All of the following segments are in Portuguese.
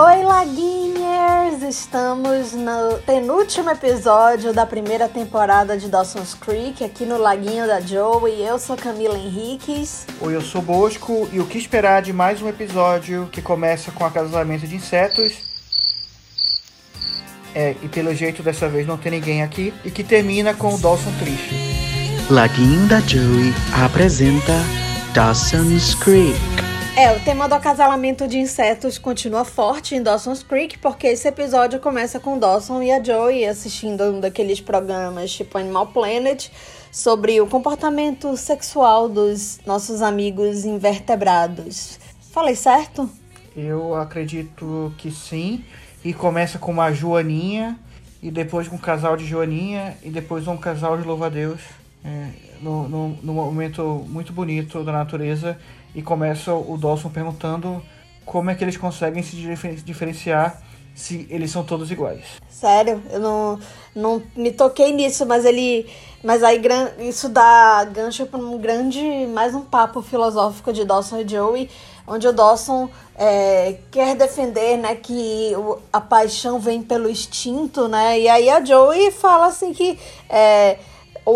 Oi, Laguinhers! Estamos no penúltimo episódio da primeira temporada de Dawson's Creek, aqui no Laguinho da Joe, e eu sou Camila Henriques. Oi, eu sou Bosco, e o que esperar de mais um episódio que começa com acasalamento de insetos? É, e pelo jeito dessa vez não tem ninguém aqui, e que termina com o Dawson triste. Laguinho da Joey apresenta Dawson's Creek. É, o tema do acasalamento de insetos continua forte em Dawson's Creek, porque esse episódio começa com Dawson e a Joey assistindo um daqueles programas tipo Animal Planet sobre o comportamento sexual dos nossos amigos invertebrados. Falei certo? Eu acredito que sim. E começa com uma Joaninha, e depois com um casal de Joaninha, e depois um casal de louva-a-Deus. É, num momento muito bonito da natureza e começa o Dawson perguntando como é que eles conseguem se diferenciar se eles são todos iguais. Sério, eu não, não me toquei nisso, mas ele. Mas aí isso dá gancho para um grande. mais um papo filosófico de Dawson e Joey, onde o Dawson é, quer defender né, que a paixão vem pelo instinto, né? E aí a Joey fala assim que. É,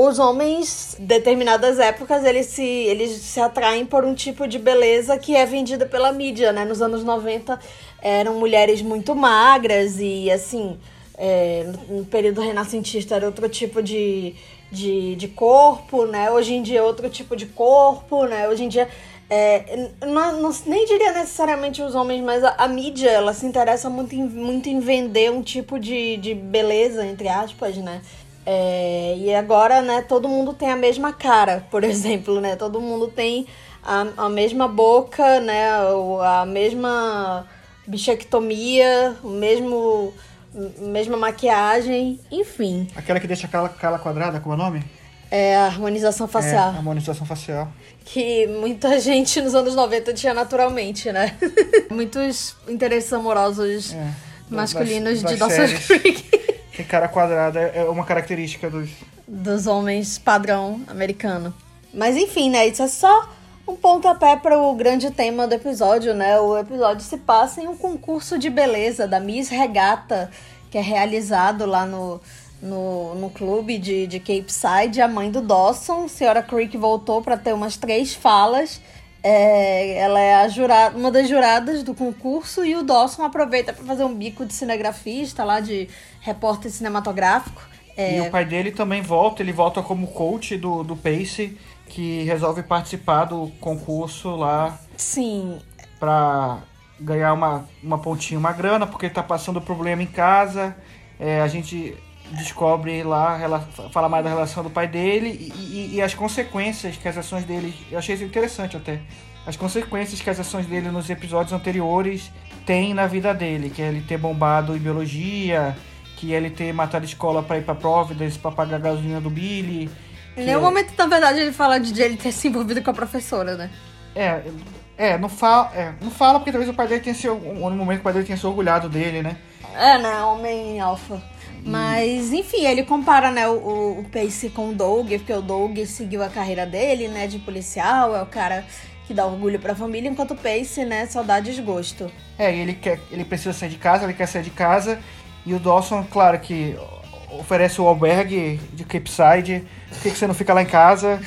os homens, determinadas épocas, eles se, eles se atraem por um tipo de beleza que é vendida pela mídia, né? Nos anos 90 eram mulheres muito magras e, assim, é, no período renascentista era outro tipo de, de, de corpo, né? Hoje em dia é outro tipo de corpo, né? Hoje em dia é, não, não, nem diria necessariamente os homens, mas a, a, mídia ela se interessa muito em, muito em vender um tipo de, de beleza, entre aspas, né? É, e agora, né, todo mundo tem a mesma cara, por exemplo, né? Todo mundo tem a, a mesma boca, né? A mesma bichectomia, o mesmo mesma maquiagem, enfim. Aquela que deixa aquela cara quadrada, como é o nome? É a harmonização facial. É, a harmonização facial. Que muita gente nos anos 90 tinha naturalmente, né? Muitos interesses amorosos é, masculinos das, das de Dawson's Creek. Tem cara quadrada, é uma característica dos... Dos homens padrão americano. Mas enfim, né, isso é só um pontapé para o grande tema do episódio, né? O episódio se passa em um concurso de beleza da Miss Regata, que é realizado lá no, no, no clube de, de Cape Side. A mãe do Dawson, a senhora Creek, voltou para ter umas três falas. É, ela é a jurada, uma das juradas do concurso e o Dawson aproveita para fazer um bico de cinegrafista lá, de repórter cinematográfico. É... E o pai dele também volta, ele volta como coach do, do Pace, que resolve participar do concurso lá. Sim. Pra ganhar uma, uma pontinha, uma grana, porque ele tá passando problema em casa. É, a gente descobre lá, fala mais da relação do pai dele e, e, e, as consequências que as ações dele. Eu achei isso interessante até. As consequências que as ações dele nos episódios anteriores têm na vida dele, que é ele ter bombado em biologia, que ele ter matado a escola para ir para Providence para pagar a gasolina do Billy. Em nenhum é... momento, na verdade, ele fala de ele ter se envolvido com a professora, né? É, é, não fala, é, não fala porque talvez o pai dele tenha se, no momento o pai dele tenha se orgulhado dele, né? É, né, homem alfa. Mas, enfim, ele compara, né, o, o Pace com o Doug, porque o Doug seguiu a carreira dele, né, de policial, é o cara que dá orgulho pra família, enquanto o Pace, né, só dá desgosto. É, ele quer, ele precisa sair de casa, ele quer sair de casa, e o Dawson, claro que oferece o albergue de Capeside, por que, que você não fica lá em casa?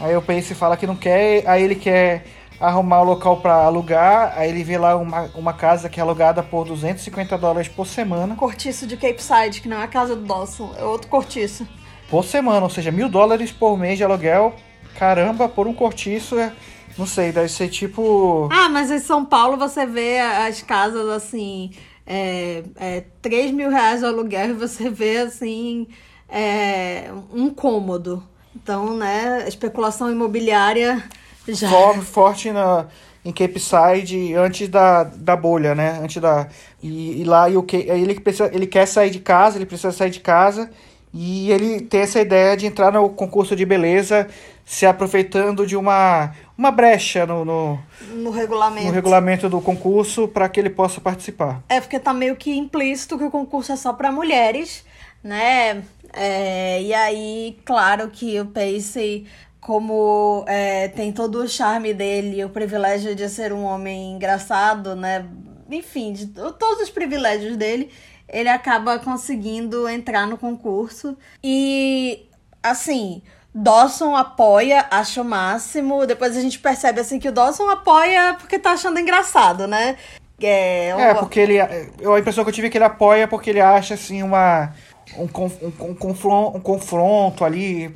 aí o Pace fala que não quer, aí ele quer arrumar o local para alugar, aí ele vê lá uma, uma casa que é alugada por 250 dólares por semana. Cortiço de Cape Side, que não é a casa do Dawson, é outro cortiço. Por semana, ou seja, mil dólares por mês de aluguel. Caramba, por um cortiço é. Não sei, deve ser tipo. Ah, mas em São Paulo você vê as casas assim. É, é, 3 mil reais o aluguel e você vê assim. É, um cômodo. Então, né, especulação imobiliária já. forte na, em Cape Side antes da, da bolha, né? Antes da. E, e lá e o que ele precisa, ele quer sair de casa, ele precisa sair de casa e ele tem essa ideia de entrar no concurso de beleza, se aproveitando de uma uma brecha no, no, no regulamento. no regulamento do concurso para que ele possa participar. É porque tá meio que implícito que o concurso é só para mulheres, né? É, e aí, claro que o Pace como é, tem todo o charme dele, o privilégio de ser um homem engraçado, né? enfim, de todos os privilégios dele, ele acaba conseguindo entrar no concurso. E, assim, Dawson apoia, acha o máximo. Depois a gente percebe, assim, que o Dawson apoia porque tá achando engraçado, né? É, é porque ele. Eu, a impressão que eu tive é que ele apoia porque ele acha, assim, uma. Um, um, um, confronto, um confronto ali,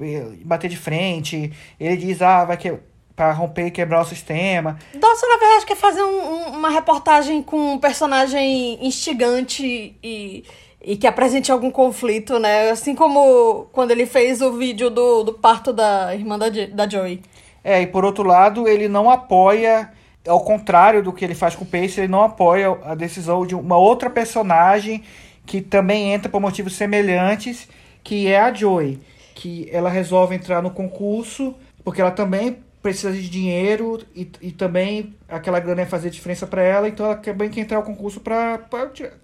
bater de frente. Ele diz, ah, vai que para romper e quebrar o sistema. Dawson, na verdade, quer fazer um, uma reportagem com um personagem instigante e, e que apresente algum conflito, né? Assim como quando ele fez o vídeo do, do parto da irmã da, da Joey. É, e por outro lado, ele não apoia, ao contrário do que ele faz com o Pace, ele não apoia a decisão de uma outra personagem que também entra por motivos semelhantes, que é a Joey. Que ela resolve entrar no concurso, porque ela também precisa de dinheiro e, e também aquela grana ia fazer diferença para ela, então ela quer entrar no concurso para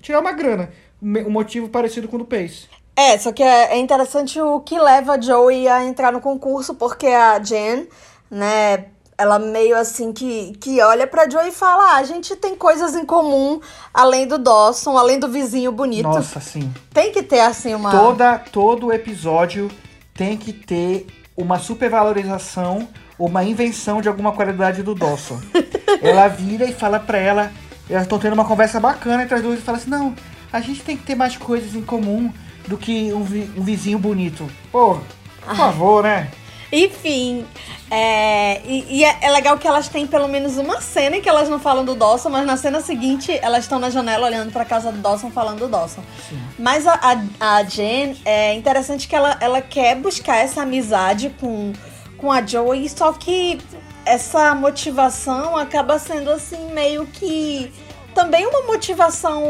tirar uma grana. Um motivo parecido com o do Pace. É, só que é, é interessante o que leva a Joey a entrar no concurso, porque a Jen, né, ela meio assim que, que olha pra Joey e fala: ah, a gente tem coisas em comum, além do Dawson, além do vizinho bonito. Nossa, sim. Tem que ter, assim, uma. Toda, todo episódio tem que ter uma supervalorização uma invenção de alguma qualidade do Dawson. ela vira e fala pra ela, elas estão tendo uma conversa bacana entre as duas e fala assim, não, a gente tem que ter mais coisas em comum do que um, vi um vizinho bonito. Pô, por favor, né? Enfim, é, e, e é, é, legal que elas têm pelo menos uma cena em que elas não falam do Dawson, mas na cena seguinte elas estão na janela olhando pra casa do Dawson falando do Dawson. Sim. Mas a, a, a Jen, é interessante que ela, ela quer buscar essa amizade com com a Joey, só que essa motivação acaba sendo assim meio que também uma motivação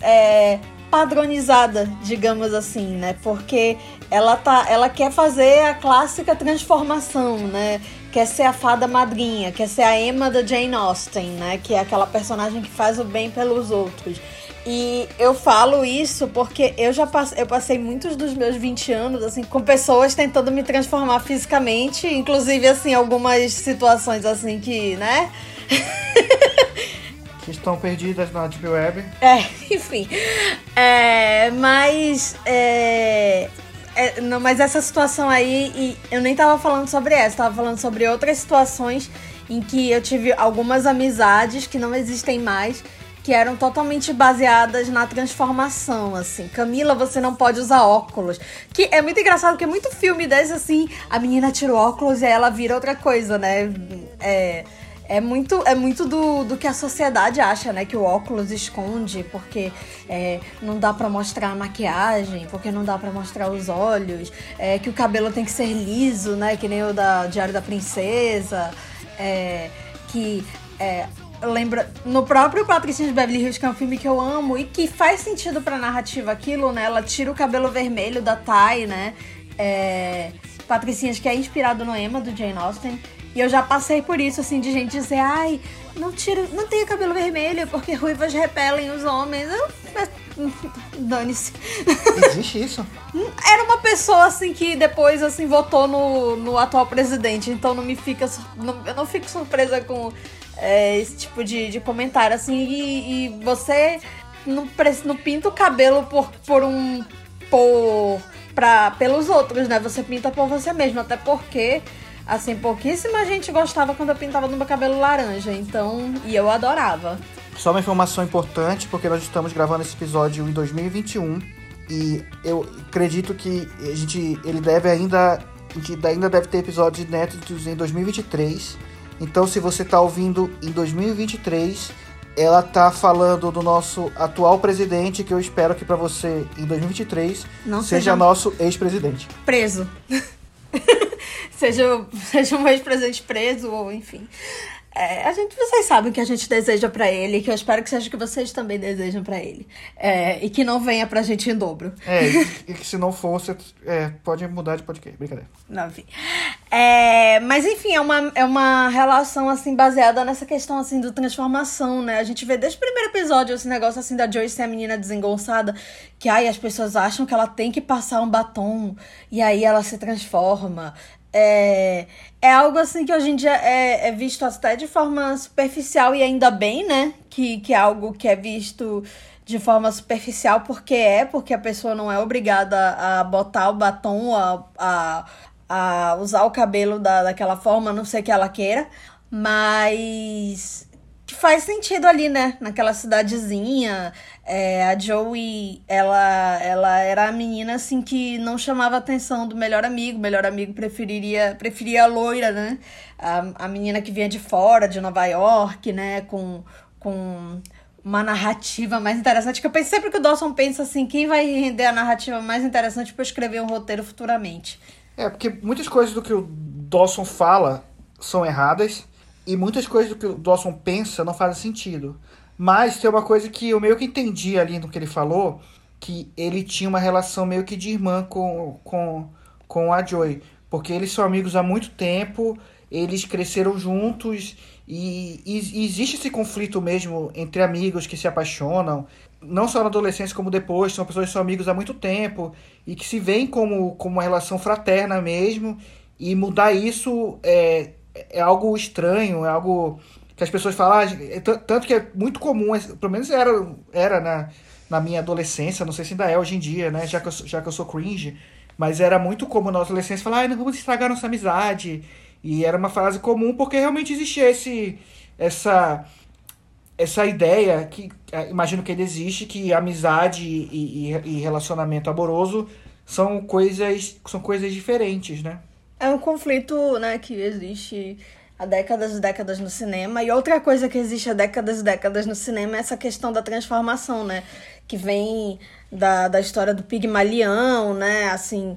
é, padronizada, digamos assim, né? Porque ela tá, ela quer fazer a clássica transformação, né? Quer ser a fada madrinha, quer ser a Emma da Jane Austen, né? Que é aquela personagem que faz o bem pelos outros. E eu falo isso porque eu já passei, eu passei muitos dos meus 20 anos, assim, com pessoas tentando me transformar fisicamente, inclusive, assim, algumas situações, assim, que, né? que estão perdidas na Deep Web. É, enfim. É, mas, é, é, não, mas essa situação aí, e eu nem tava falando sobre essa, tava falando sobre outras situações em que eu tive algumas amizades que não existem mais, que eram totalmente baseadas na transformação, assim. Camila, você não pode usar óculos. Que é muito engraçado, porque muito filme desse, assim, a menina tira o óculos e ela vira outra coisa, né? É, é muito, é muito do, do que a sociedade acha, né? Que o óculos esconde, porque é, não dá para mostrar a maquiagem, porque não dá para mostrar os olhos, é, que o cabelo tem que ser liso, né? Que nem o da Diário da Princesa, é, que é, lembra no próprio Patricinha de Beverly Hills, que é um filme que eu amo e que faz sentido pra narrativa aquilo, né? Ela tira o cabelo vermelho da Ty, né? É, Patricinhas, que é inspirado no Emma, do Jane Austen. E eu já passei por isso, assim, de gente dizer, ai, não tira, não tenha cabelo vermelho, porque ruivas repelem os homens. Eu, Dane-se. Existe isso? Era uma pessoa assim que depois assim votou no, no atual presidente, então não me fica não, eu não fico surpresa com é, esse tipo de, de comentário, assim, e, e você não, não pinta o cabelo por, por um. por. Pra, pelos outros, né? Você pinta por você mesmo, até porque. Assim, pouquíssima gente gostava quando eu pintava no meu cabelo laranja, então. E eu adorava. Só uma informação importante, porque nós estamos gravando esse episódio em 2021 e eu acredito que a gente ele deve ainda a gente ainda deve ter episódios inéditos em 2023 então, se você está ouvindo em 2023, ela tá falando do nosso atual presidente, que eu espero que para você em 2023 Não seja, seja nosso ex-presidente. Preso. seja, seja um ex-presidente preso, ou enfim. É, a gente, vocês sabem o que a gente deseja para ele, que eu espero que seja o que vocês também desejam para ele. É, e que não venha pra gente em dobro. É, e, que se não você é, pode mudar de podcast. Brincadeira. Não, enfim. É, mas enfim, é uma, é uma relação assim baseada nessa questão assim do transformação, né? A gente vê desde o primeiro episódio esse negócio assim da Joyce ser a menina desengonçada, que ai, as pessoas acham que ela tem que passar um batom e aí ela se transforma. É, é algo assim que hoje em dia é, é visto até de forma superficial e ainda bem, né? Que, que é algo que é visto de forma superficial porque é, porque a pessoa não é obrigada a botar o batom, a, a, a usar o cabelo da, daquela forma, a não sei que ela queira, mas faz sentido ali, né? Naquela cidadezinha. É, a Joey, ela, ela era a menina assim que não chamava atenção do melhor amigo. O melhor amigo preferiria, preferia a loira, né? A, a menina que vinha de fora, de Nova York, né? Com, com uma narrativa mais interessante. Que eu penso sempre que o Dawson pensa assim: quem vai render a narrativa mais interessante para escrever um roteiro futuramente? É, porque muitas coisas do que o Dawson fala são erradas e muitas coisas do que o Dawson pensa não fazem sentido. Mas tem uma coisa que eu meio que entendi ali no que ele falou, que ele tinha uma relação meio que de irmã com, com, com a Joy. Porque eles são amigos há muito tempo, eles cresceram juntos e, e, e existe esse conflito mesmo entre amigos que se apaixonam, não só na adolescência como depois, são pessoas que são amigos há muito tempo e que se veem como, como uma relação fraterna mesmo. E mudar isso é, é algo estranho, é algo que as pessoas falam, ah, tanto que é muito comum, é, pelo menos era, era na, na minha adolescência, não sei se ainda é hoje em dia, né, já que eu, já que eu sou cringe, mas era muito comum na adolescência falar, ah, não vamos estragar nossa amizade, e era uma frase comum porque realmente existia esse, essa, essa ideia, que é, imagino que ainda existe, que amizade e, e, e relacionamento amoroso são coisas, são coisas diferentes, né? É um conflito, né, que existe há décadas e décadas no cinema. E outra coisa que existe há décadas e décadas no cinema é essa questão da transformação, né? Que vem da, da história do Pigmalião, né? Assim,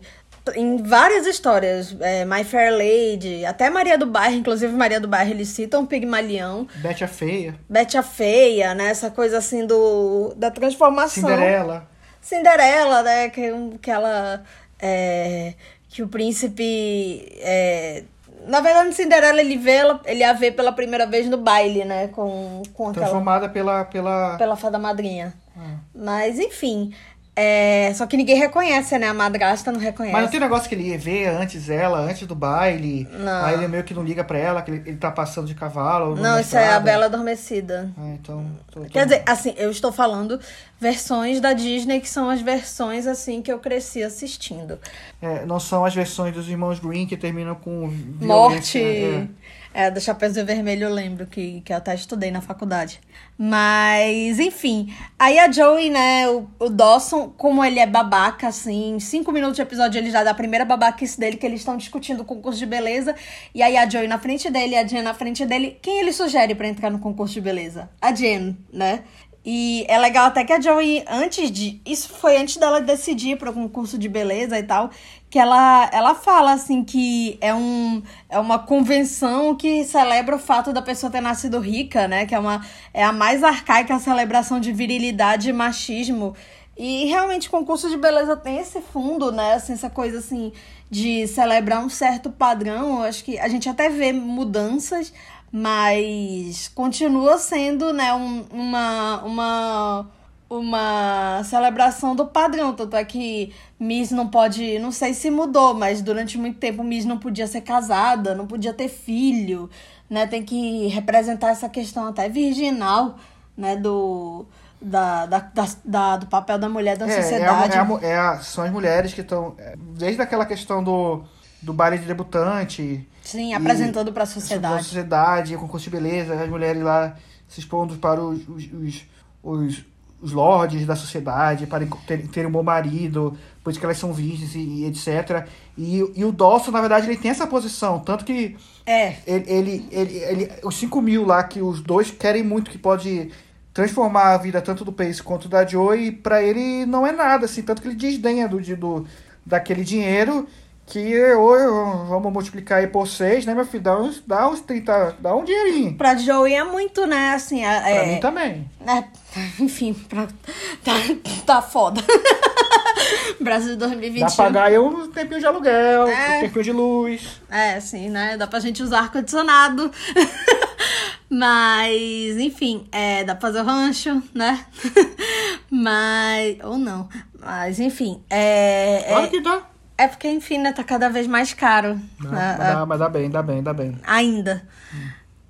em várias histórias, é, My Fair Lady, até Maria do Bairro, inclusive Maria do Bairro, eles citam Pigmalião. Bete a Feia. Bete a Feia, né? Essa coisa assim do, da transformação. Cinderela. Cinderela, né? Que, que ela... É, que o príncipe. É... Na verdade, Cinderela ele vê ela, ele a vê pela primeira vez no baile, né? Com, com aquela... Transformada pela, pela. Pela fada madrinha. Ah. Mas, enfim. É, só que ninguém reconhece, né? A madrasta não reconhece. Mas não tem negócio que ele vê antes ela, antes do baile. Não. Aí ele meio que não liga pra ela, que ele, ele tá passando de cavalo. Não, isso estrada. é a Bela Adormecida. Ah, então. Tô, tô... Quer dizer, assim, eu estou falando versões da Disney, que são as versões, assim, que eu cresci assistindo. É, não são as versões dos irmãos Green que terminam com morte. É. É, do Chapeuzinho Vermelho eu lembro que, que eu até estudei na faculdade. Mas, enfim. Aí a Joey, né, o, o Dawson, como ele é babaca, assim, em cinco minutos de episódio ele já dá a primeira babaquice dele, que eles estão discutindo o concurso de beleza. E aí a Joey na frente dele, a Jen na frente dele. Quem ele sugere para entrar no concurso de beleza? A Jen, né? E é legal até que a Joey, antes de. Isso foi antes dela decidir para o concurso de beleza e tal que ela, ela fala assim que é, um, é uma convenção que celebra o fato da pessoa ter nascido rica, né? Que é, uma, é a mais arcaica celebração de virilidade e machismo. E realmente concurso de beleza tem esse fundo, né? Assim, essa coisa assim de celebrar um certo padrão. Eu acho que a gente até vê mudanças, mas continua sendo, né, um, uma, uma uma celebração do padrão. Tanto é que Miss não pode. Não sei se mudou, mas durante muito tempo Miss não podia ser casada, não podia ter filho, né? Tem que representar essa questão até virginal, né? Do. Da, da, da, da do papel da mulher da é, sociedade. É, a, é, a, é a, são as mulheres que estão. É, desde aquela questão do, do baile de debutante. Sim, apresentando para a sociedade. Para a sociedade, concurso de beleza, as mulheres lá se expondo para os, os, os, os os lords da sociedade para terem ter um bom marido, pois que elas são virgens e, e, etc. E, e o Dawson, na verdade, ele tem essa posição, tanto que é. ele, ele, ele, ele, os 5 mil lá que os dois querem muito, que pode transformar a vida tanto do Pace quanto da Joey, para ele não é nada, assim, tanto que ele desdenha do, do, daquele dinheiro que hoje vamos multiplicar aí por 6, né, meu filho? Dá uns, dá uns 30, dá um dinheirinho. Pra Joey é muito, né, assim... É, pra mim também. É, enfim, pra, tá, tá foda. Brasil 2021. Dá pra pagar aí um tempinho de aluguel, é, um tempinho de luz. É, sim, né, dá pra gente usar ar-condicionado. Mas, enfim, é, dá pra fazer o rancho, né? Mas... Ou não. Mas, enfim, é... Claro é, que dá. É porque, enfim, né, tá cada vez mais caro. Mas, né, mas dá, mas dá bem, dá bem, dá bem. ainda.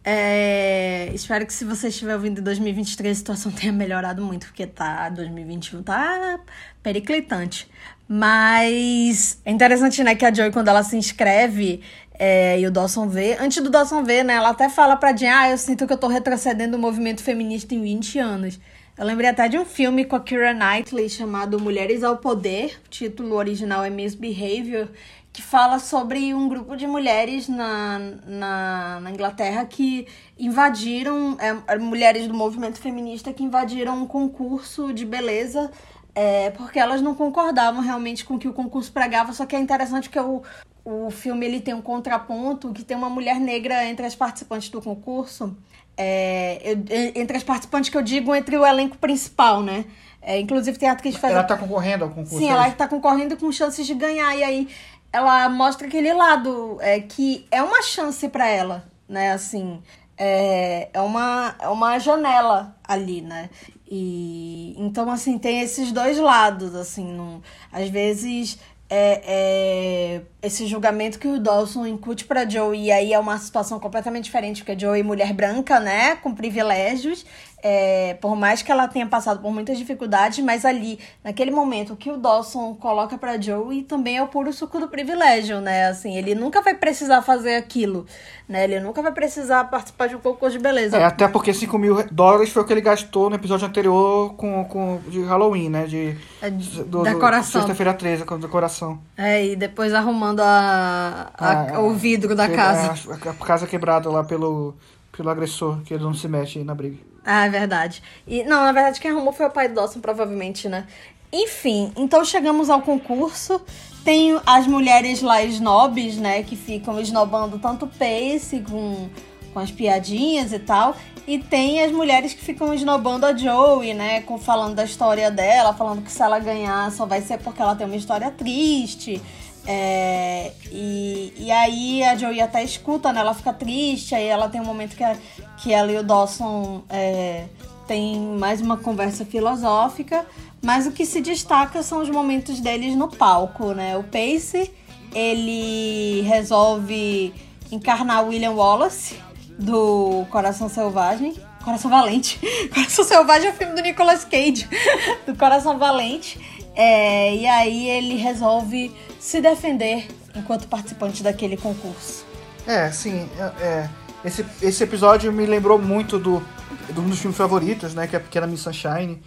É, espero que se você estiver ouvindo em 2023 a situação tenha melhorado muito, porque tá 2021 tá periclitante. Mas é interessante, né, que a Joy, quando ela se inscreve é, e o Dawson vê, antes do Dawson ver, né, ela até fala pra Jen, ah, eu sinto que eu tô retrocedendo o movimento feminista em 20 anos. Eu lembrei até de um filme com a Keira Knightley chamado Mulheres ao Poder, o título original é Misbehavior, que fala sobre um grupo de mulheres na, na, na Inglaterra que invadiram, é, mulheres do movimento feminista que invadiram um concurso de beleza é, porque elas não concordavam realmente com o que o concurso pregava, só que é interessante que o, o filme ele tem um contraponto que tem uma mulher negra entre as participantes do concurso. É, eu- entre as participantes que eu digo, entre o elenco principal, né? É, inclusive tem atriz que faz Ela tá concorrendo ao concurso. Sim, é ela isso? tá concorrendo com chances de ganhar. E aí ela mostra aquele lado é, que é uma chance pra ela, né? Assim, é, é, uma, é uma janela ali, né? E então, assim, tem esses dois lados, assim, não, às vezes. É, é, esse julgamento que o Dawson incute pra Joey, e aí é uma situação completamente diferente, porque a Joey é mulher branca, né, com privilégios, é, por mais que ela tenha passado por muitas dificuldades, mas ali, naquele momento, o que o Dawson coloca pra Joey também é o puro suco do privilégio, né, assim, ele nunca vai precisar fazer aquilo, né, ele nunca vai precisar participar de um concurso de beleza. É, até porque 5 mil dólares foi o que ele gastou no episódio anterior com, com, de Halloween, né? De, É, de- do, decoração. Sexta-feira 13, com decoração. É, e depois arrumando a, a- Ah, o vidro da que- casa. A, a casa quebrada lá pelo, pelo agressor, que ele não se mete na briga. Ah, é verdade. E, não, na verdade, quem arrumou foi o pai do Dawson, provavelmente, né? Enfim, então chegamos ao concurso. Tem as mulheres lá snobs, né? Que ficam esnobando tanto o Pace com, com as piadinhas e tal. E tem as mulheres que ficam esnobando a Joey, né? Com, falando da história dela, falando que se ela ganhar só vai ser porque ela tem uma história triste. É, e, e aí a Joey até escuta, né? Ela fica triste, aí ela tem um momento que, a- que ela e o Dawson é, tem mais uma conversa filosófica, mas o que se destaca são os momentos deles no palco, né? O Pace, ele resolve encarnar William Wallace, do Coração Selvagem. Coração Valente. Coração Selvagem é o filme do Nicolas Cage, do Coração Valente. É, e aí ele resolve se defender enquanto participante daquele concurso. É, sim. é- é. esse, esse episódio me lembrou muito do, de um dos filmes favoritos, né? Que é a Pequena Miss Sunshine.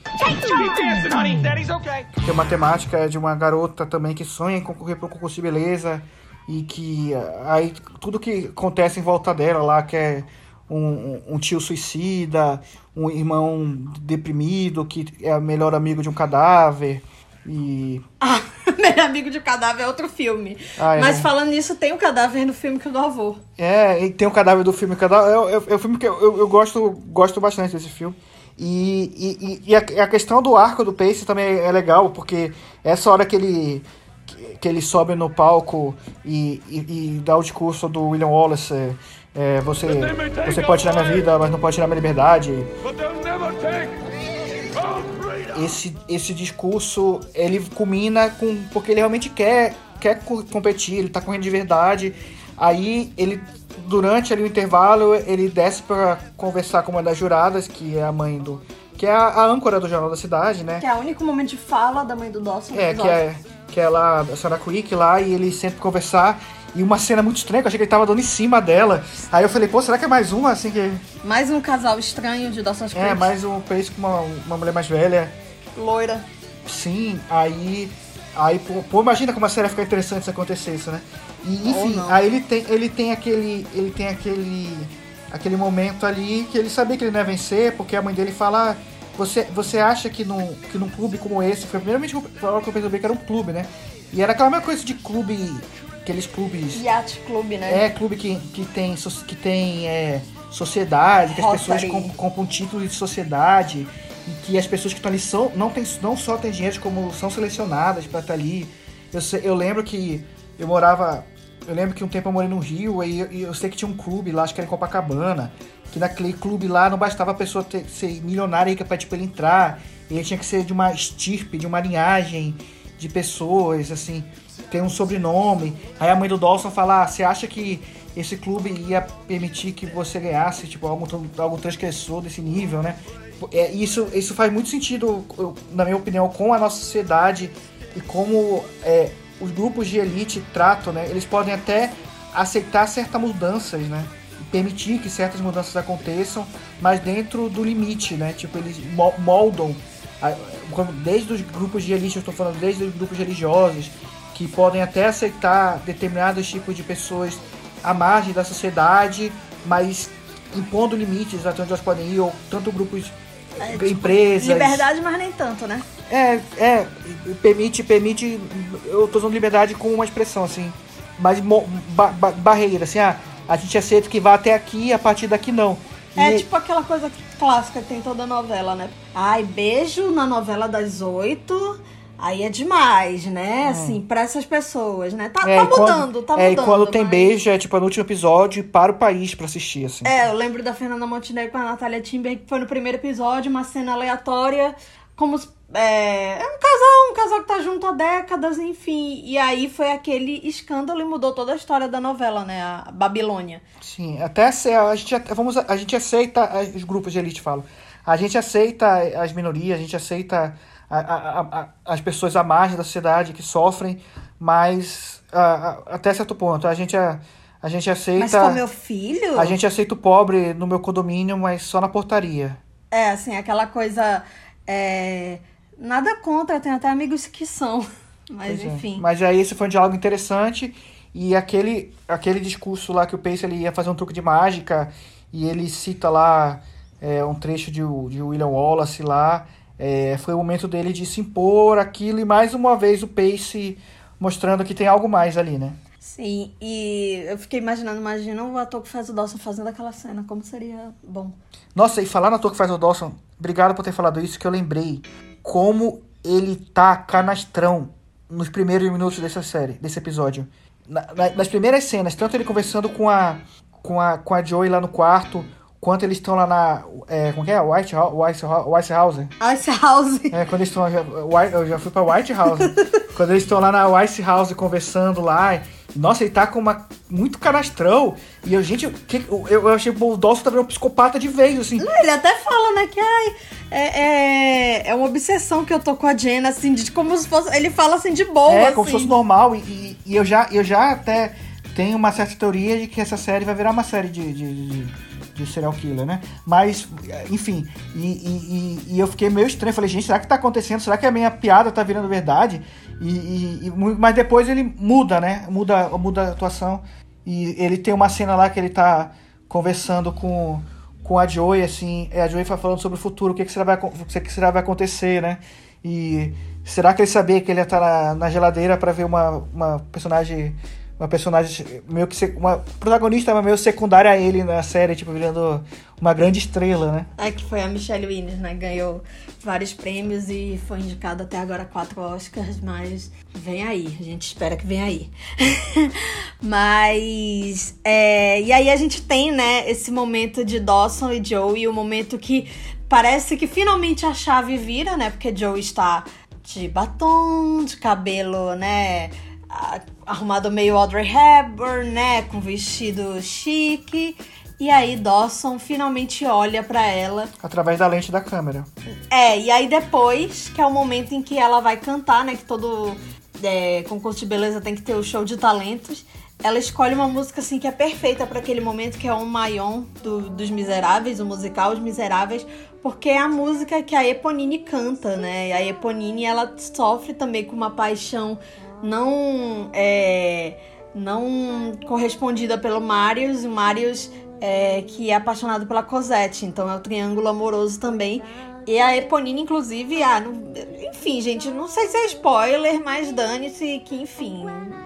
Que é uma temática de uma garota também que sonha em concorrer para o concurso de beleza. E que ah, aí tudo que acontece em volta dela lá, que é um- um tio suicida, um irmão deprimido que é o melhor amigo de um cadáver. E. Ah, Melhor Amigo de Cadáver é outro filme. Ah, é, Mas falando nisso, tem o cadáver no filme que eu do avô. É, e tem o cadáver do filme. Cadáver, é, é, é um filme que eu, eu, eu gosto, gosto bastante desse filme. E, e, e- e a, a questão do arco do Pace também é legal, porque essa hora que ele, que, que ele sobe no palco e, e, e dá o discurso do William Wallace: é, é, você, você pode tirar minha vida, mas não pode tirar minha liberdade. But they'll never take. Esse, esse discurso ele culmina com porque ele realmente quer quer co- competir ele tá correndo de verdade. Aí ele durante ali o intervalo ele desce para conversar com uma das juradas que é a mãe do que é a, a âncora do jornal da cidade né? Que é o único momento de fala da mãe do Dawson. é que é que é lá a Sarah Quick lá e ele sempre conversar. E uma cena muito estranha que eu achei que ele tava dando em cima dela. Aí eu falei pô será que é mais uma assim que Mais um casal estranho de Dawson's é Creek. mais um pace com uma, uma mulher mais velha Loira. Sim, aí. Aí, pô, pô, imagina como a série ia ficar interessante se acontecesse, né? E, enfim, aí ele tem, ele tem aquele. Ele tem aquele. aquele momento ali que ele sabia que ele não ia vencer, porque a mãe dele fala. "Ah, Você, você acha que num, que num clube como esse, foi a primeira vez que eu, foi a hora que eu percebi que era um clube, né? E era aquela mesma coisa de clube. Aqueles clubes. Yacht Club, né? É, clube que, que tem, que tem é, sociedade, que as pessoas Rotary. com- compram títulos de sociedade e que as pessoas que estão ali são, não, tem, não só têm dinheiro, como são selecionadas para estar ali. Eu, eu lembro que eu morava. Eu lembro que um tempo eu morei no Rio e eu, e sei que tinha um clube lá, acho que era em Copacabana, que naquele clube lá não bastava a pessoa ter, ser milionária rica pra tipo, ele entrar, ele tinha que ser de uma estirpe, de uma linhagem de pessoas, assim, tem um sobrenome. Aí a mãe do Dawson fala: ah, você acha que esse clube ia permitir que você ganhasse, tipo, algum, algum transgressor desse nível, né? É, isso, isso faz muito sentido, na minha opinião, com a nossa sociedade e como é, os grupos de elite tratam, né? Eles podem até aceitar certas mudanças, né? Permitir que certas mudanças aconteçam, mas dentro do limite, né? Tipo, eles mo- moldam, desde os grupos de elite, eu estou falando desde os grupos religiosos, que podem até aceitar determinados tipos de pessoas à margem da sociedade, mas impondo limites até onde elas podem ir, ou tanto grupos, É, tipo, empresas. Liberdade, mas nem tanto, né? É, é, permite, permite. Eu tô usando liberdade como uma expressão, assim. Mas ba- ba- barreira, assim, ah, a gente aceita que vá até aqui e a partir daqui não. É E- tipo aquela coisa clássica que tem em toda novela, né? Ai, beijo na novela das oito. Aí é demais, né? Assim, pra essas pessoas, né? Tá, é, tá e quando- mudando, tá é, mudando. e quando tem mas- beijo, é tipo no último episódio para o país pra assistir, assim. É, eu lembro da Fernanda Montenegro com a Natália Timber, que foi no primeiro episódio, uma cena aleatória, como. os- É, é um casal, um casal que tá junto há décadas, enfim. E aí foi aquele escândalo e mudou toda a história da novela, né? A Babilônia. Sim, até a gente vamos a gente aceita os grupos de elite falam. A gente aceita as minorias, a gente aceita a- a- a- as pessoas à margem da sociedade que sofrem, mas até certo ponto a gente a, a gente aceita Mas com meu filho. a gente aceita o pobre no meu condomínio, mas só na portaria. É, assim, aquela coisa. é, Nada contra, tem até amigos que são. Mas Pois é. enfim. Mas aí esse foi um diálogo interessante e aquele aquele discurso lá que o Pace ele ia fazer um truque de mágica e ele cita lá é, um trecho de, de William Wallace lá. É, foi o momento dele de se impor aquilo e mais uma vez o Pace mostrando que tem algo mais ali, né? Sim, e eu fiquei imaginando, imagina o ator que faz o Dawson fazendo aquela cena, como seria bom. Nossa, e falar no ator que faz o Dawson, obrigado por ter falado isso, que eu lembrei como ele tá canastrão nos primeiros minutos dessa série, desse episódio. Na- na- nas primeiras cenas, tanto ele conversando com a, com a, com a Joey lá no quarto, quanto eles estão lá na. É, como que é? White House? White, House- White House? Ice House. É, quando eles estão. eu já- White- Eu já fui pra White House. quando eles estão lá na White House conversando lá. Nossa, ele tá com uma. Muito canastrão. E eu, gente, eu, eu achei o Dawson tá virando um psicopata de vez, assim. Ele até fala, né, que ai, é, é, é uma obsessão que eu tô com a Jenna, assim, de como se fosse. Ele fala assim de boa. É, assim. como se fosse normal. E, e- e eu, já, eu já até tenho uma certa teoria de que essa série vai virar uma série de, de, de- de serial killer, né? Mas, enfim, e, e- e- eu fiquei meio estranho. Falei, gente, será que tá acontecendo? Será que a minha piada tá virando verdade? E, e- mas depois ele muda, né? Muda, muda a atuação. E ele tem uma cena lá que ele tá conversando com, com a Joey, assim, a Joey falando sobre o futuro, o que, que, será, vai, o que será vai acontecer, né? E será que ele sabia que ele ia estar na, na geladeira para ver uma, uma personagem. Uma personagem meio que. Uma protagonista meio secundária a ele na série, tipo, virando uma grande estrela, né? É que foi a Michelle Williams, né? Ganhou vários prêmios e foi indicada até agora quatro Oscars, mas vem aí, a gente espera que venha aí. mas. é, e aí a gente tem, né, esse momento de Dawson e Joey, o momento que parece que finalmente a chave vira, né? Porque Joey está de batom, de cabelo, né? Arrumado meio Audrey Hepburn, né? Com vestido chique. E aí Dawson finalmente olha pra ela. Através da lente da câmera. É, e aí depois, que é o momento em que ela vai cantar, né? Que todo é, concurso de beleza tem que ter o show de talentos. Ela escolhe uma música assim que é perfeita pra aquele momento, que é On My Own do, dos Miseráveis, o musical Os Miseráveis, porque é a música que a Eponine canta, né? E a Eponine ela sofre também com uma paixão não é, não correspondida pelo Marius, o Marius é, que é apaixonado pela Cosette, então é o triângulo amoroso também. E a Eponine, inclusive, ah, não- enfim, gente, não sei se é spoiler, mas dane-se que, enfim,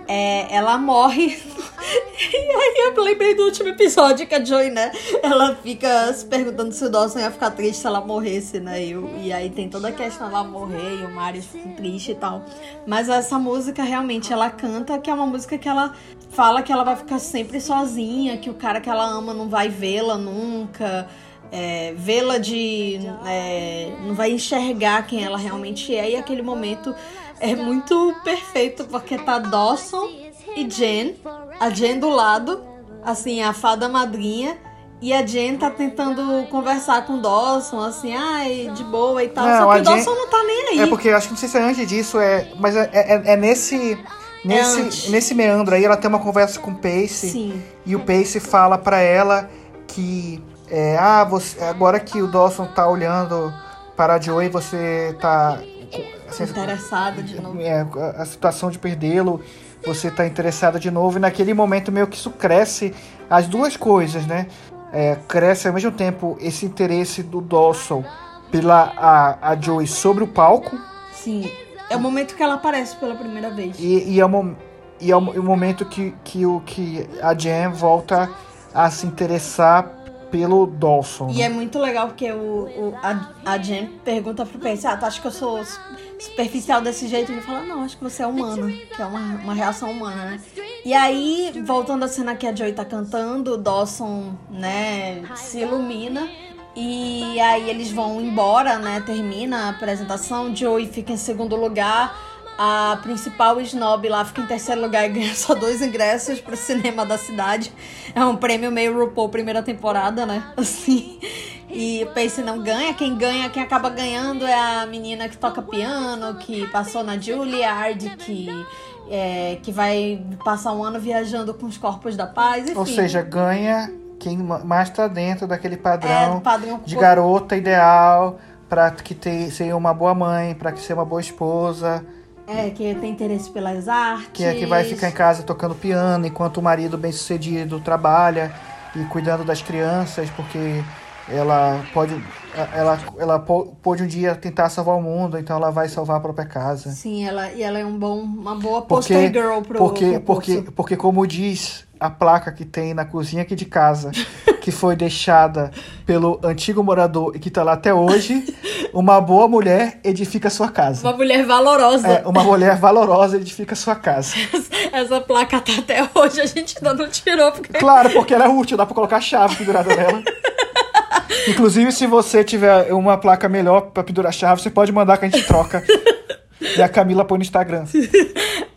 é, ela morre. e aí eu lembrei do último episódio que a Joy, né, ela fica se perguntando se o Dawson ia ficar triste se ela morresse, né, e, e aí tem toda a questão dela morrer e o Mario fica triste e tal. Mas essa música, realmente, ela canta, que é uma música que ela fala que ela vai ficar sempre sozinha, que o cara que ela ama não vai vê-la nunca é, vê-la de. é, não vai enxergar quem ela realmente é, e aquele momento é muito perfeito porque tá Dawson e Jen, a Jen do lado, assim, a fada madrinha. E a Jen tá tentando conversar com o Dawson, assim, ai, de boa e tal. Não, Só que o Jen- Dawson não tá nem aí. É porque eu acho que não sei se é antes disso, é, mas é, é- é nesse. Nesse, antes. nesse meandro aí, ela tem uma conversa com o Pace. Sim. E o Pace fala pra ela que. É, ah, você, agora que o Dawson tá olhando para a Joey, você tá. assim, Interessada de novo. é, a- situação de perdê-lo, você tá interessada de novo, e naquele momento meio que isso cresce as duas coisas, né? É, cresce ao mesmo tempo esse interesse do Dawson pela a, a Joey sobre o palco, Sim. É o momento que ela aparece pela primeira vez. e, e é, o, e é o, o momento que, que, o, que a Jen volta a se interessar pelo Dawson. E né? é muito legal porque o, o- a, a Jen pergunta pro Pace, ah, tu acha que eu sou su- superficial desse jeito? Ele fala, não, acho que você é humano, que é uma, uma reação humana, né? E aí, voltando à cena que a Joey tá cantando, o Dawson, né, se ilumina. E aí eles vão embora, né? Termina a apresentação. Joey fica em segundo lugar. A principal snob lá fica em terceiro lugar e ganha só dois ingressos pro cinema da cidade. É um prêmio meio RuPaul primeira temporada, né? Assim. E o Pace não ganha. Quem ganha, quem acaba ganhando é a menina que toca piano, que passou na Juilliard, que, é, que vai passar um ano viajando com os corpos da paz. Enfim, Ou seja, ganha quem ma- mais tá dentro daquele é padrão padrão de garota ideal para que ter, ser uma boa mãe, para que ser uma boa esposa, É, que tem interesse pelas artes. que é que vai ficar em casa tocando piano enquanto o marido bem-sucedido trabalha e cuidando das crianças, porque ela pode ela ela po- pode um dia tentar salvar o mundo, então ela vai salvar a própria casa. Sim, ela, e ela é um bom, uma boa Porque poster girl pro porque concurso. porque porque como diz a placa que tem na cozinha aqui de casa, que foi deixada pelo antigo morador e que tá lá até hoje, uma boa mulher edifica sua casa. Uma mulher valorosa. É, uma mulher valorosa edifica sua casa. Essa placa tá até hoje, a gente ainda não tirou, porque Claro, porque ela é útil, dá pra colocar a chave pendurada nela. Inclusive, se você tiver uma placa melhor pra pendurar a chave, você pode mandar que a gente troca. E a Camila põe no Instagram.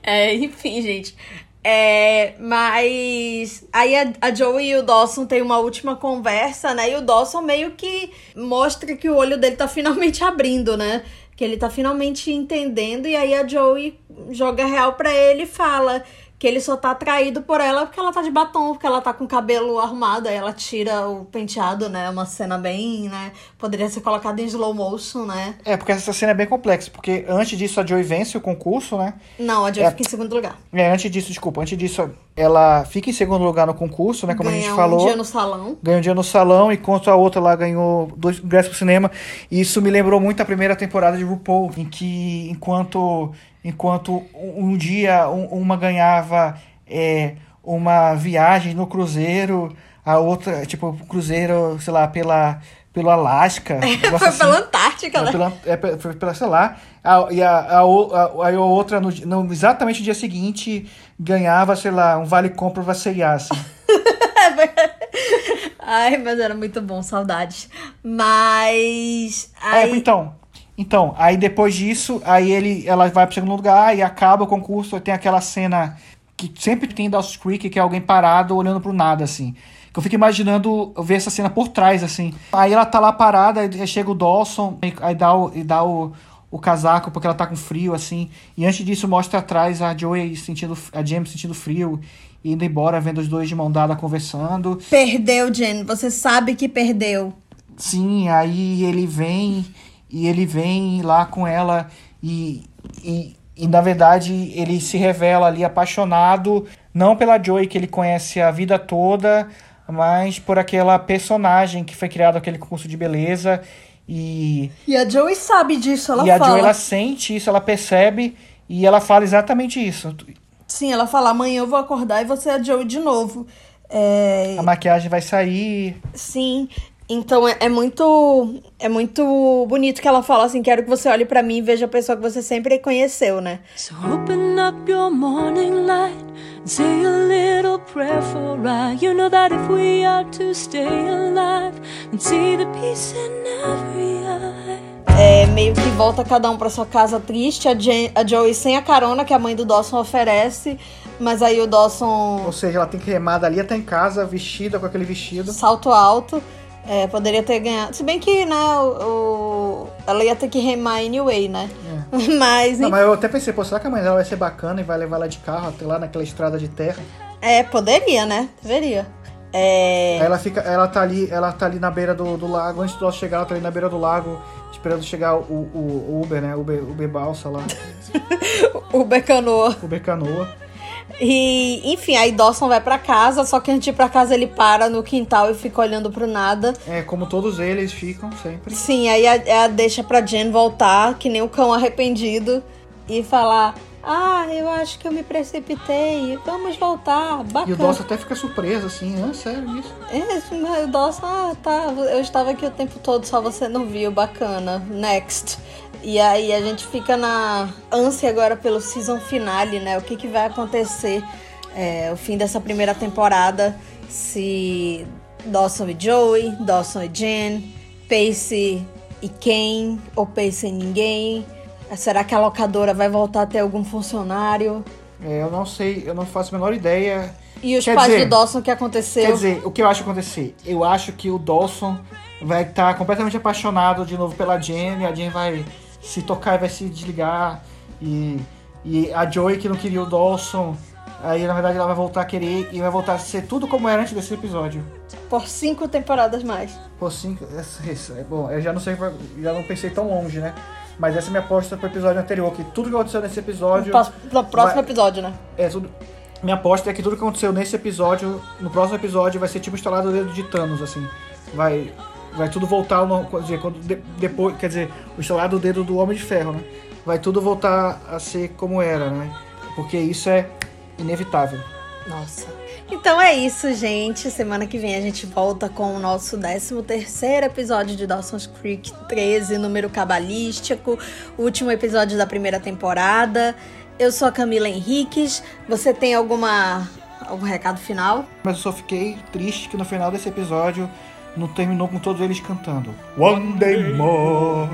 É, enfim, gente. É, mas aí a, a Joey e o Dawson têm uma última conversa, né? E o Dawson meio que mostra que o olho dele tá finalmente abrindo, né? Que ele tá finalmente entendendo. E aí a Joey joga real pra ele e fala que ele só tá atraído por ela porque ela tá de batom, porque ela tá com o cabelo arrumado. Aí ela tira o penteado, né? Uma cena bem, né? Poderia ser colocada em slow motion, né? É, porque essa cena é bem complexa, porque antes disso a Joey vence o concurso, né? Não, a Joey É. fica em segundo lugar. É, antes disso, desculpa, antes disso, ela fica em segundo lugar no concurso, né? Como a gente um falou. dia no salão. Ganhou um dia no salão, enquanto a outra lá ganhou dois ingressos pro cinema. E isso me lembrou muito a primeira temporada de RuPaul, em que enquanto, enquanto um dia um- uma ganhava é, uma viagem no cruzeiro, a outra, tipo, cruzeiro, sei lá, pela, pelo Alasca. negócio Foi assim. pela Antártica, É, né? pela, é, pe- foi pela, sei lá, a, e a, a, a, aí a outra, no, no- exatamente no dia seguinte, ganhava, sei lá, um vale-compra pra C&A, assim. Ai, mas era muito bom, saudades. Mas. É, Aí, então, então, aí depois disso, aí ele, ela vai pro segundo lugar e acaba o concurso, tem aquela cena que sempre tem em Dawson's Creek, que é alguém parado olhando pro nada, assim. Que eu fico imaginando ver essa cena por trás, assim. Aí ela tá lá parada, aí chega o Dawson, e- aí dá o, e dá o, o casaco, porque ela tá com frio, assim. E antes disso mostra atrás a Joey sentindo, a James sentindo frio, indo embora, vendo os dois de mão dada conversando. perdeu, Jen. Você sabe que perdeu. Sim, aí ele vem e ele vem lá com ela e, e, e na verdade ele se revela ali apaixonado, não pela Joey que ele conhece a vida toda, mas por aquela personagem que foi criado aquele concurso de beleza e, E a Joey sabe disso, ela e a fala. Joey ela sente isso, ela percebe e ela fala exatamente isso. Sim, ela fala: amanhã eu vou acordar e você é a Joey de novo. É, A maquiagem vai sair, Sim. Então é, é muito é muito bonito que ela fala assim, quero que você olhe pra mim e veja a pessoa que você sempre conheceu, né? So open up your morning light and say a little prayer for I. You know that if we are to stay alive and see the peace in every eye. É, meio que volta cada um pra sua casa triste. A, Jen, a Joey sem a carona que a mãe do Dawson oferece. Mas aí o Dawson Ou seja, ela tem que remar dali até em casa, vestida com aquele vestido. salto alto. É, poderia ter ganhado. Se bem que, né, o, o- ela ia ter que remar anyway, né? Mas, Não, mas eu até pensei, pô, será que a mãe dela vai ser bacana e vai levar ela de carro até lá naquela estrada de terra? é, poderia, né? Deveria. É. Ela fica, ela tá ali, ela tá ali na beira do, do lago, antes do nosso chegar, ela tá ali na beira do lago, esperando chegar o, o, o Uber, né? Uber, Uber balsa lá, O Becanoa. Uber canoa. E, enfim, aí Dawson vai pra casa, só que antes de ir pra casa ele para no quintal e fica olhando pro nada. É, como todos eles ficam sempre. Sim, aí a, a deixa pra Jen voltar, que nem o cão arrependido, e falar: Ah, eu acho que eu me precipitei, vamos voltar, bacana. E o Dawson até fica surpreso, assim, ah, sério isso? É, mas o Dawson, ah, tá, eu estava aqui o tempo todo, só você não viu, bacana, next. E aí a gente fica na ânsia agora pelo season finale, né? O que, que vai acontecer é, o fim dessa primeira temporada, se Dawson e Joey, Dawson e Jen, Pace e Ken, ou Pace e ninguém. Será que a locadora vai voltar a ter algum funcionário? É, eu não sei, eu não faço a menor ideia. E os Quer pais dizer- do Dawson, o que aconteceu? Quer dizer, o que eu acho acontecer? Eu acho que o Dawson vai estar completamente apaixonado de novo pela Jen, e a Jen vai se tocar e vai se desligar. E, e a Joey, que não queria o Dawson, aí na verdade ela vai voltar a querer e vai voltar a ser tudo como era antes desse episódio. Por cinco temporadas mais. Pô, sim, essa- essa- é bom, eu já não sei, já não pensei tão longe, né? Mas essa é minha aposta pro episódio anterior, que tudo que aconteceu nesse episódio. Pro, pro próximo vai- episódio, né? É, tudo. Minha aposta é que tudo que aconteceu nesse episódio, no próximo episódio, vai ser tipo instalado o dedo de Thanos, assim. Vai. Vai tudo voltar ao. Quer dizer, quando, de- depois, quer dizer, o instalado do dedo do Homem de Ferro, né? Vai tudo voltar a ser como era, né? Porque isso é inevitável. Nossa. Então é isso, gente. Semana que vem a gente volta com o nosso 13 terceiro episódio de Dawson's Creek 13, número cabalístico, último episódio da primeira temporada. Eu sou a Camila Henriques. Você tem alguma algum recado final? Mas eu só fiquei triste que no final desse episódio não terminou com todos eles cantando. One day more.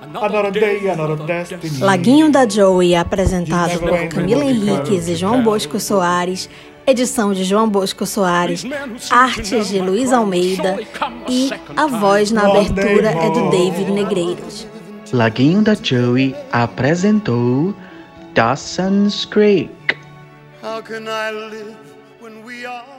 Another day, another destiny. Laguinho da Joey, apresentado por Camila Henriques e João Bosco Soares. Edição de João Bosco Soares, artes de Luiz Almeida e a voz na abertura é do David Negreiros. Laguinho da Joey apresentou Dawson's Creek. How can I live when we are